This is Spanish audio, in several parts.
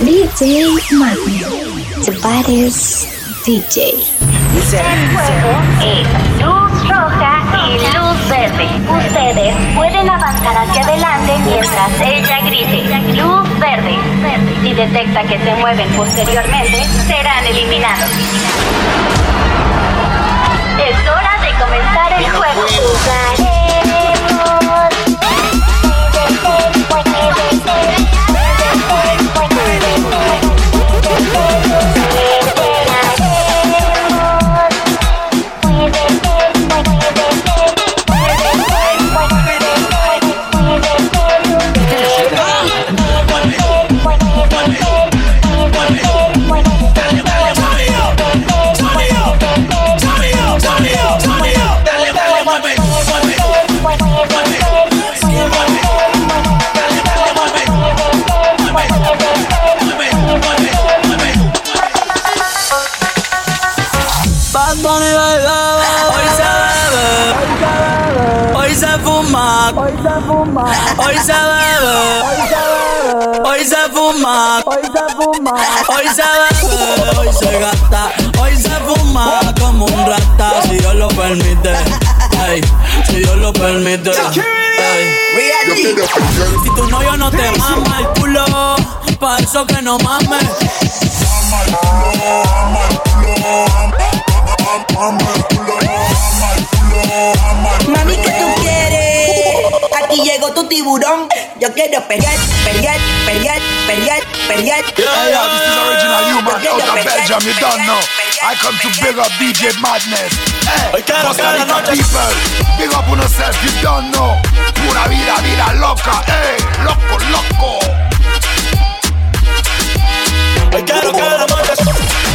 DJ the baddest DJ. El juego es luz roja y luz verde. Ustedes pueden avanzar hacia adelante mientras ella grite luz verde. Si detecta que se mueven posteriormente, serán eliminados. Es hora de comenzar el juego. Hoy se fuma, hoy se fuma, hoy se bebe, hoy se gasta, hoy se fuma como un rata si Dios lo permite, ay, si Dios lo permite. ay. Si tu novio no te mama el culo, pa' eso que no mames. Mami, ¿qué tú quieres? Aquí llegó tu tiburón. Yo quiero pelear, pelear, pelear, pelear, pelear. Yeah, yeah, this is original human out of Belgium, you don't know. I come to big up DJ Madness. Hey, Costa Rica people, big up on yourself, you don't know. Pura vida, vida loca, hey, loco, loco. Hoy quiero que la noche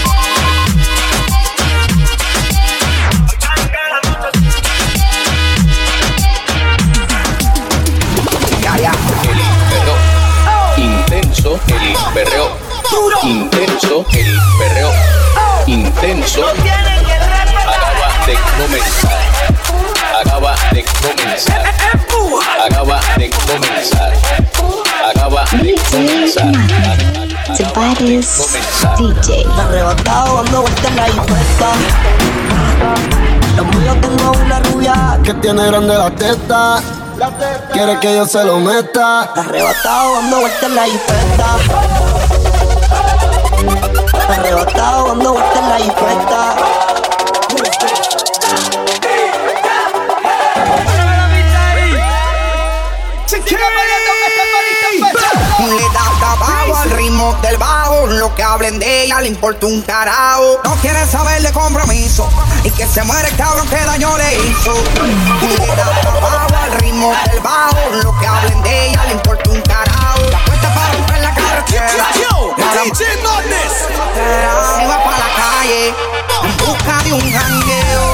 Intenso el perreo. Intenso el perreo. Intenso. Acaba de comenzar. Acaba de comenzar. Acaba de comenzar. Acaba de comenzar. DJ. Arrebatado dando vueltas en la infesta. Lo mío tengo una rubia que tiene grande la testa. Quiere que yo se lo meta. Arrebatado dando vueltas en la infesta. Arrebatado dando vueltas en la infesta. Le da al ritmo del bajo. Lo que hablen de ella le importa un carajo. No quiere saber de compromiso. Y que se muere el cabrón que daño le hizo. Le da tabaco al ritmo del bajo. Lo que hablen de ella le importa un carajo. La puesta para romper la carretera. Se va para la calle en busca de un jangueo.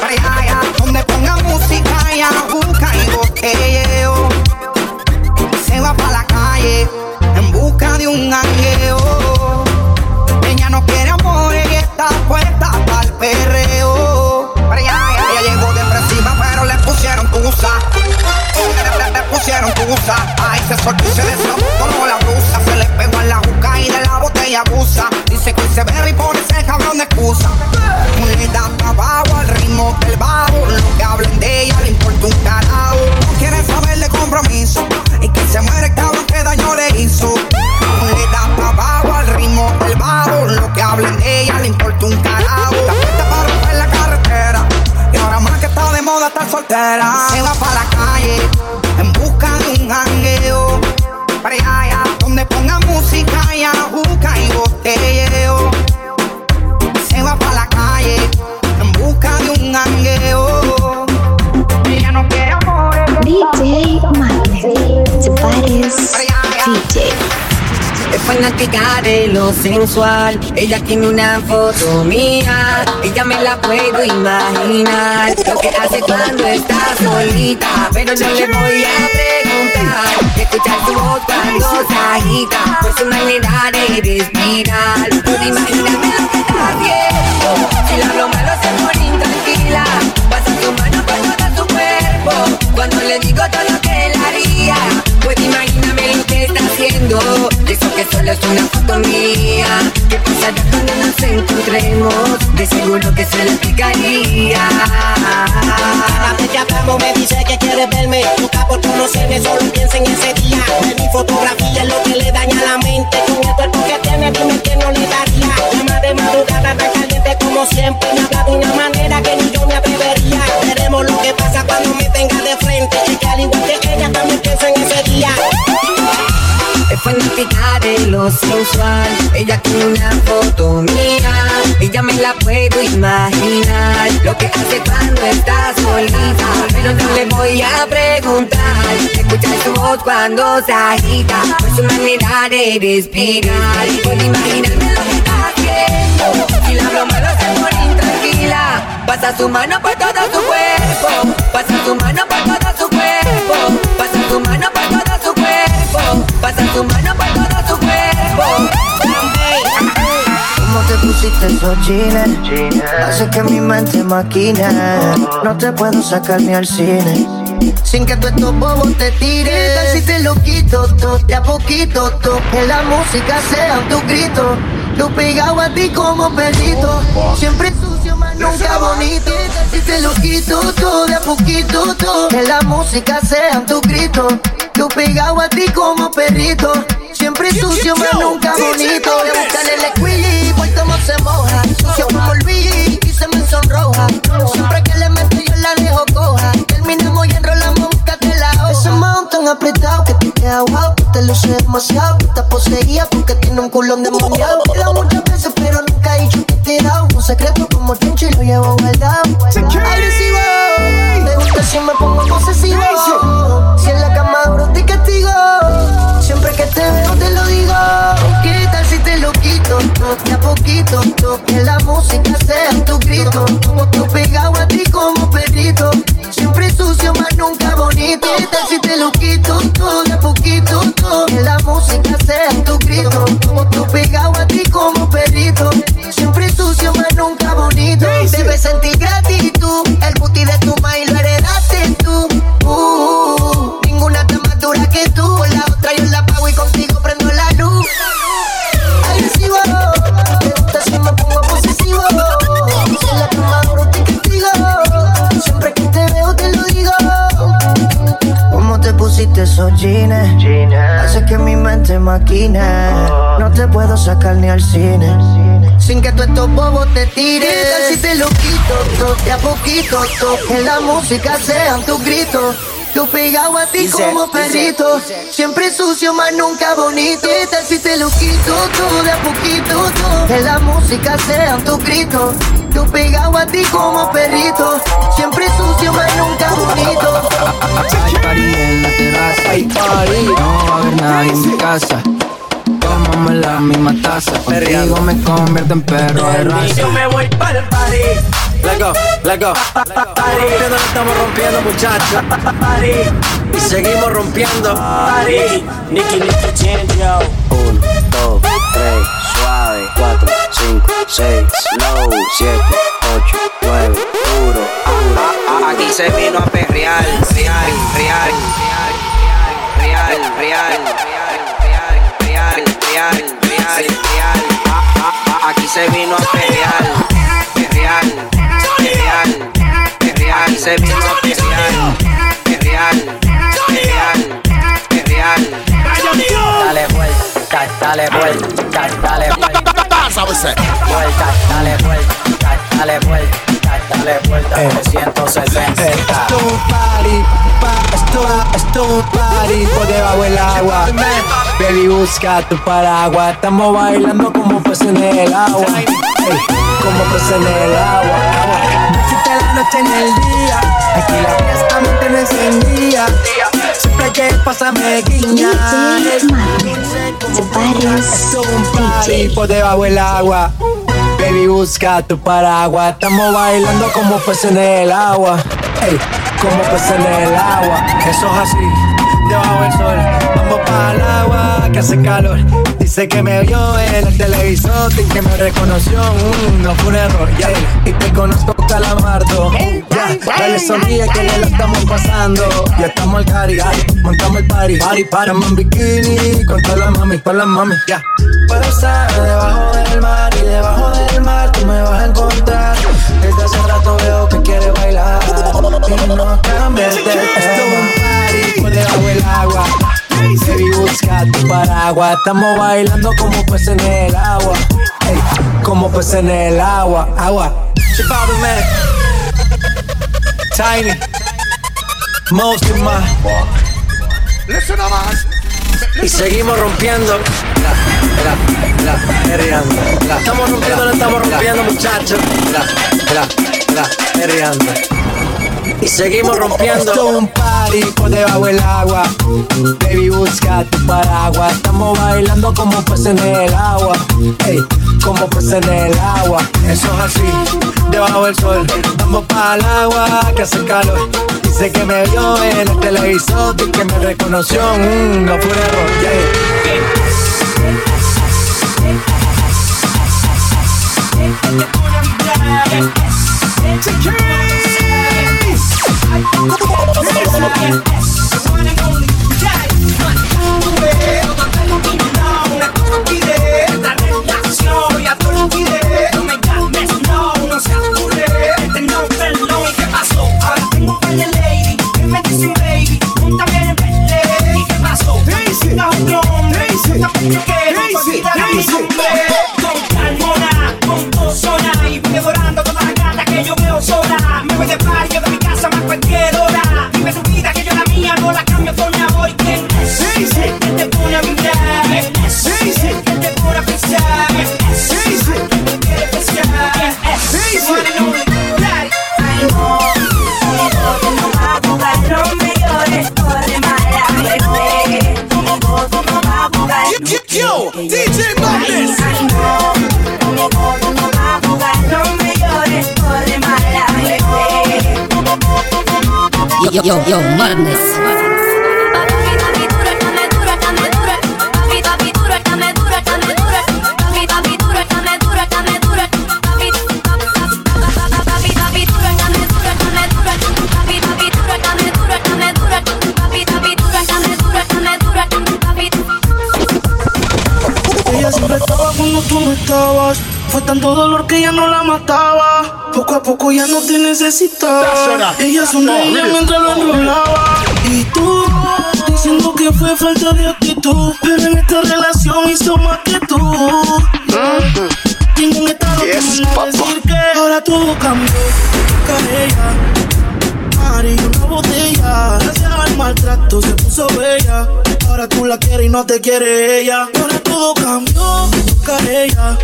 Para allá, allá, donde ponga música y busca y botelleo. Se va para la calle en busca de un jangueo. Ella no quiere amor y está puesta para el perreo. Tusa. Pusieron tusa. Ay, se soltó y se deslocó fanática de lo sensual. Ella tiene una foto mía. Ella me la puedo imaginar. Lo que hace cuando está solita. Pero no le voy a preguntar. Escuchar su voz cuando se agita. Por su manera de respirar. Puedo imaginarme lo que está haciendo. Si la hablo malo se pone intranquila. Pasa su mano por todo su cuerpo. Cuando le digo todo que solo es una foto mía. ¿Qué pasará cuando nos encontremos? De seguro que se le explicaría. Cada vez que hablamos me dice que quiere verme. Nunca por conocerme, solo piensa en ese día. En mi fotografía es lo que le daña la mente. Con el cuerpo que tiene, dime que no le daría. Llama de madrugada tan caliente como siempre. Me habla de una manera que ni yo me atrevería. Veremos lo que pasa cuando me de lo sensual. Ella tiene una foto mía. Ella me la puedo imaginar. Lo que hace cuando está solita. Pero no le voy a preguntar. Escucha su voz cuando se agita. Por su manera de respirar. Puedo imaginarme lo que está haciendo. Si la broma lo hace por intranquila. Pasa su mano por todo su cuerpo. Pasa su mano por todo su cuerpo. Pasa su mano por todo su cuerpo. ¿Cómo te pusiste esos jeans? Hace que mi mente maquine. No te puedo sacar ni al cine. Sin que tú estos bobos te tires. ¿Qué tal si te lo quito todo, de a poquito todo? Que la música sea tu grito. Yo pegado a ti como perrito. Siempre sucio, más nunca bonito. ¿Qué tal si te lo quito todo, de a poquito todo? Que la música sea tu grito. Yo pegado a ti como perrito. Siempre sucio, más nunca bonito. Le buscan el equilibrio, puesto no se moja. Sucio como el Luigi y se me sonroja. Siempre que le meto yo la dejo coja. Terminamos y enrolamos, búscate la hoja. Ese mount tan apretado que te queda wow. Te luce demasiado, estás poseída porque tiene un culón demoniado. Te lo muchas veces, pero nunca he dicho que te he dado. Un secreto como Chencho y lo llevo guardado. Agresivo, me gusta si me pongo posesivo. Quito? De a poquito, que la música sea tu grito. Yo pegado a ti como perrito. Siempre sucio, más nunca bonito. ¿Qué tal si te lo quito? De a poquito, que la música sea tu grito. Yo pegado No te puedo sacar ni al cine. Sin que tú estos bobos te tires. ¿Qué tal si te lo quito todo, de a poquito todo? Que la música sea tu grito. Yo pegado a ti como perrito. Siempre sucio, más nunca bonito. ¿Qué tal si te lo quito todo, de a poquito todo? Que la música sea tu grito. Yo pegado a ti como perrito. Siempre sucio, más nunca bonito. Hay party en la terraza. Hay party. No va a haber nadie en mi casa. Tómame la misma taza. Contigo me convierto en perro de raza. Yo me voy para el party. Let go, let go. Rompiendo, lo estamos rompiendo, muchachos. Y seguimos rompiendo. Party. Nicky, Nicky, Chencho. Uno, dos, tres, suave. Cuatro, cinco, seis, slow. Siete, ocho, nueve, duro, duro. Aquí se vino a perrear, real, real, real, real, real, real, real, real, real. Aquí se vino a perrear, perrear, perrear. Aquí se vino a perrear, perrear, perrear, perrear. Dale vuelta, dale vuelta, dale vuelta. Vuelta, dale vuelta, dale vuelta, dale vuelta. 360. Esto es un party, pa, esto, esto es un party por debajo del agua. Baby, busca tu paraguas. Estamos bailando como peces en el agua. Ey, como peces en el agua. Existe la noche ni el día. Aquí la fiesta me tiene encendida. Siempre que guiña. Madness, the baddest Esto es un party por debajo del agua. Baby, busca tu paraguas. Estamos bailando como peces en el agua. Ey, como peces en el agua. Eso es así, debajo del sol. Vamos para el agua que hace calor. Dice que me vio en el televisor y que me reconoció. Mm, no fue un error, ya. Y te conozco, calamardo. Ya, dale sonríe que ya la estamos pasando. Ya estamos al cari, montamos el party. Party, party, en bikini con todas las mami, con las mami, ya. Puedo estar debajo del mar y debajo del mar tú me vas a encontrar. Desde hace rato veo que quieres bailar y no cambies de tema. Esto es un party por debajo del agua. Baby, busca tu paraguas. Estamos bailando como peces en el agua. Ey, como peces en el agua. Agua. Man. Tiny. Most of my. Listen, más. Y seguimos rompiendo. La, la, la, estamos rompiendo, la estamos rompiendo, muchachos. La, la, la, perreando. Y seguimos rompiendo. Esto es un party por debajo del agua. Baby, busca tu paraguas. Estamos bailando como peces en el agua. Ey, como peces en el agua. Eso es así, debajo del sol. Vamos para el agua que hace calor. Dice que me vio en el televisor y que me reconoció. Mmm, no fue error. Es? Que te pone a. Que te pone a pensar. Que te quiere. Ay, no, tú no cuando tú no estabas. Fue tanto dolor que ya no la mataba. Poco a poco ya no te necesitaba. Ella sonreía mientras lo enrolaba. Y tú, diciendo que fue falta de actitud. Pero en esta relación hizo más que tú. Ningún estado manda a decir que ahora todo cambió. Ella. Mari, una botella. Gracias al maltrato se puso bella. Ahora tú la quieres y no te quiere ella. Ahora todo cambió. Busca ella.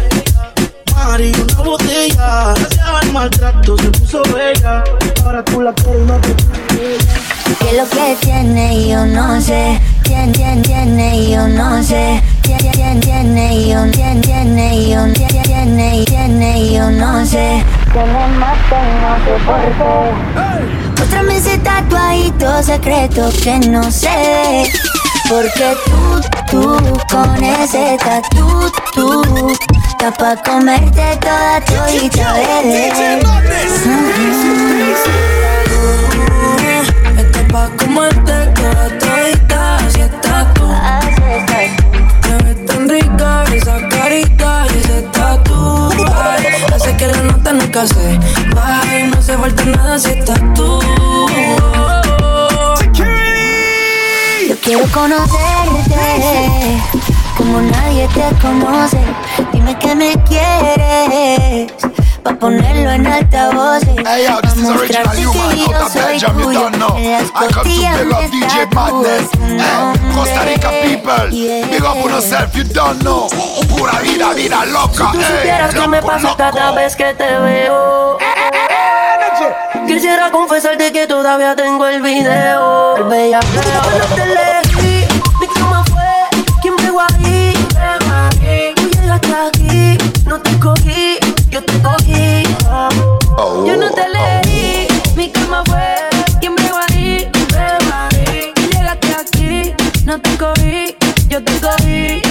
Mari, una botella. Gracias al maltrato se puso bella. Ahora tú la quieres y no te quiere ella. ¿Qué es lo que tiene? Yo no sé. Tiene, tiene, tiene, yo no sé. Tiene, tiene, tiene, yo tiene, tiene, yo tiene, tiene, yo no sé. Tiene más que no sé por qué. Otra vez ese tatuadito secreto que no sé. Porque tú, tú, con ese tatu, tú, está pa' comerte toda todita, bebé. Está pa' comerte toda todita, así estás tú. Te ves tan rica esa carita y ese tatu. Hace que la nota nunca se baje no hace falta nada si estás tú. Quiero conocerte como nadie te conoce. Dime que me quieres pa ponerlo en altavoz. Hey yo, this is original human out of Belgium, you don't know. I come to up DJ Madness. Hey, Costa Rica people, big up on yourself, you don't know. Pura vida, vida loca. Si tú Hey, supieras que me loco, pasa loco. cada vez que te veo. Quisiera confesarte que todavía tengo el video. El bellaceo. Cuando te cogí. Yo no te elegí, mi cama fue quien pegó ahí. Tú llegaste aquí, no te cogí, yo te cogí.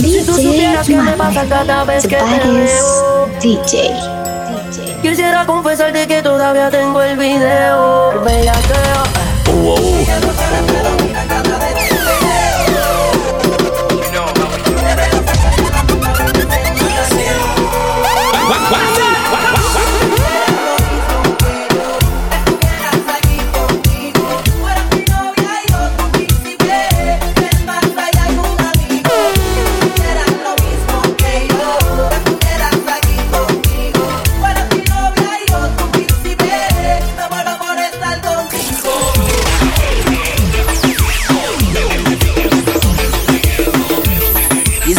Si tú supieras que me pasa cada vez que te veo. DJ. Quisiera confesarte que todavía tengo el video. El bellaqueo.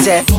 Yeah.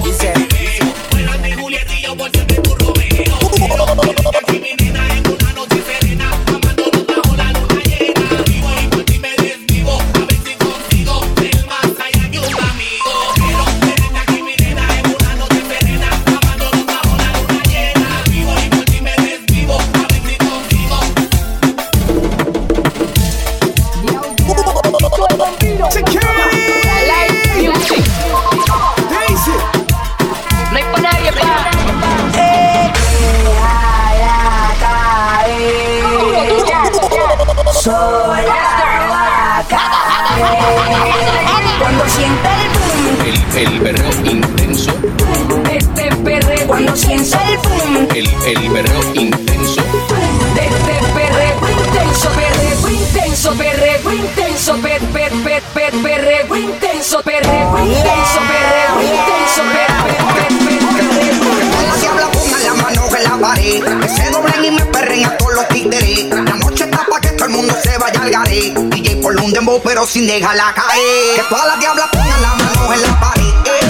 El, berreo intenso. este perreo intenso, perreo intenso, perreo intenso, per, per, per, per, perreo intenso, perreo intenso, perreo intenso, per, per, per, per, perreo Todas las diablas pongan la mano en la pared. Que se doblen y me perren a todos los títeres. La noche está pa' que todo el mundo se vaya al garé. DJ por un dembow, pero sin dejarla caer. Que todas las diablas pongan la mano en la pared. Que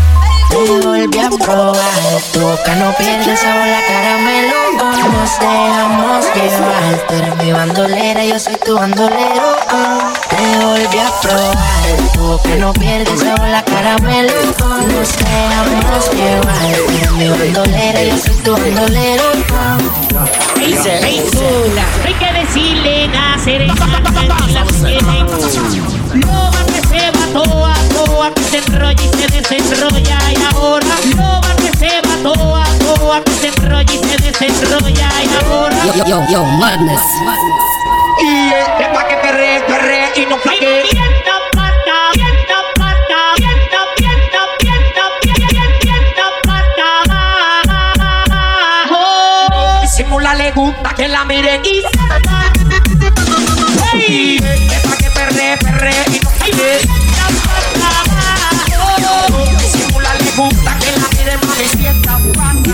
te volví a probar. Tu boca no pierde sabor, la caramelo. Nos dejamos llevar. Tú eres mi bandolera, yo soy tu bandolero. ah. Te volví a probar. Tu boca no pierde sabor, la caramelo. Nos dejamos llevar. Tú eres mi bandolera, yo soy tu bandolero. Dice, enrolla y se desenrolla y ahora. Loba que se va toa, toa, que se enrolla y se desenrolla y ahora. Yo, yo, yo, madness. Y es pa' que perre, perre y no flaque. Simula le gusta que la miren y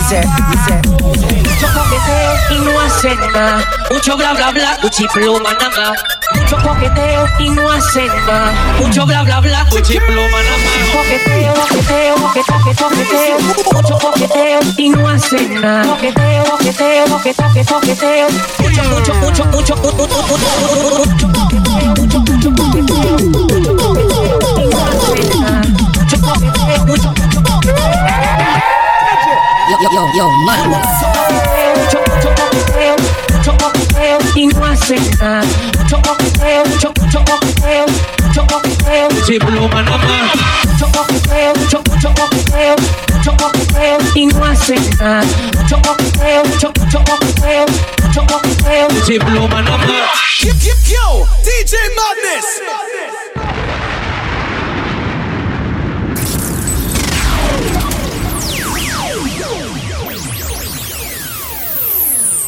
Dice, dice. Mucho coqueteo y no hacen nada. Mucho bla bla bla, cuchipluma nada más. Mucho coqueteo y no hacen nada. Mucho bla bla bla, cuchipluma nada más. Coqueteo, coqueteo, coqueteo, coqueteo. Mucho coqueteo y no hacen nada. Coqueteo, coqueteo, coqueteo, coqueteo. Mucho, mucho, mucho, mucho, mucho, mucho coqueteo, mucho, mucho coqueteo. Mucho coqueteo yo, yo, yo, mano. Y no hacen nada. Si pluma nada más. Y no hacen nada. Si pluma nada más. Yo, DJ Madness.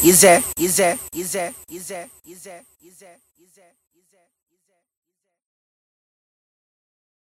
Is there? Is there? Is there? Is there? Is there?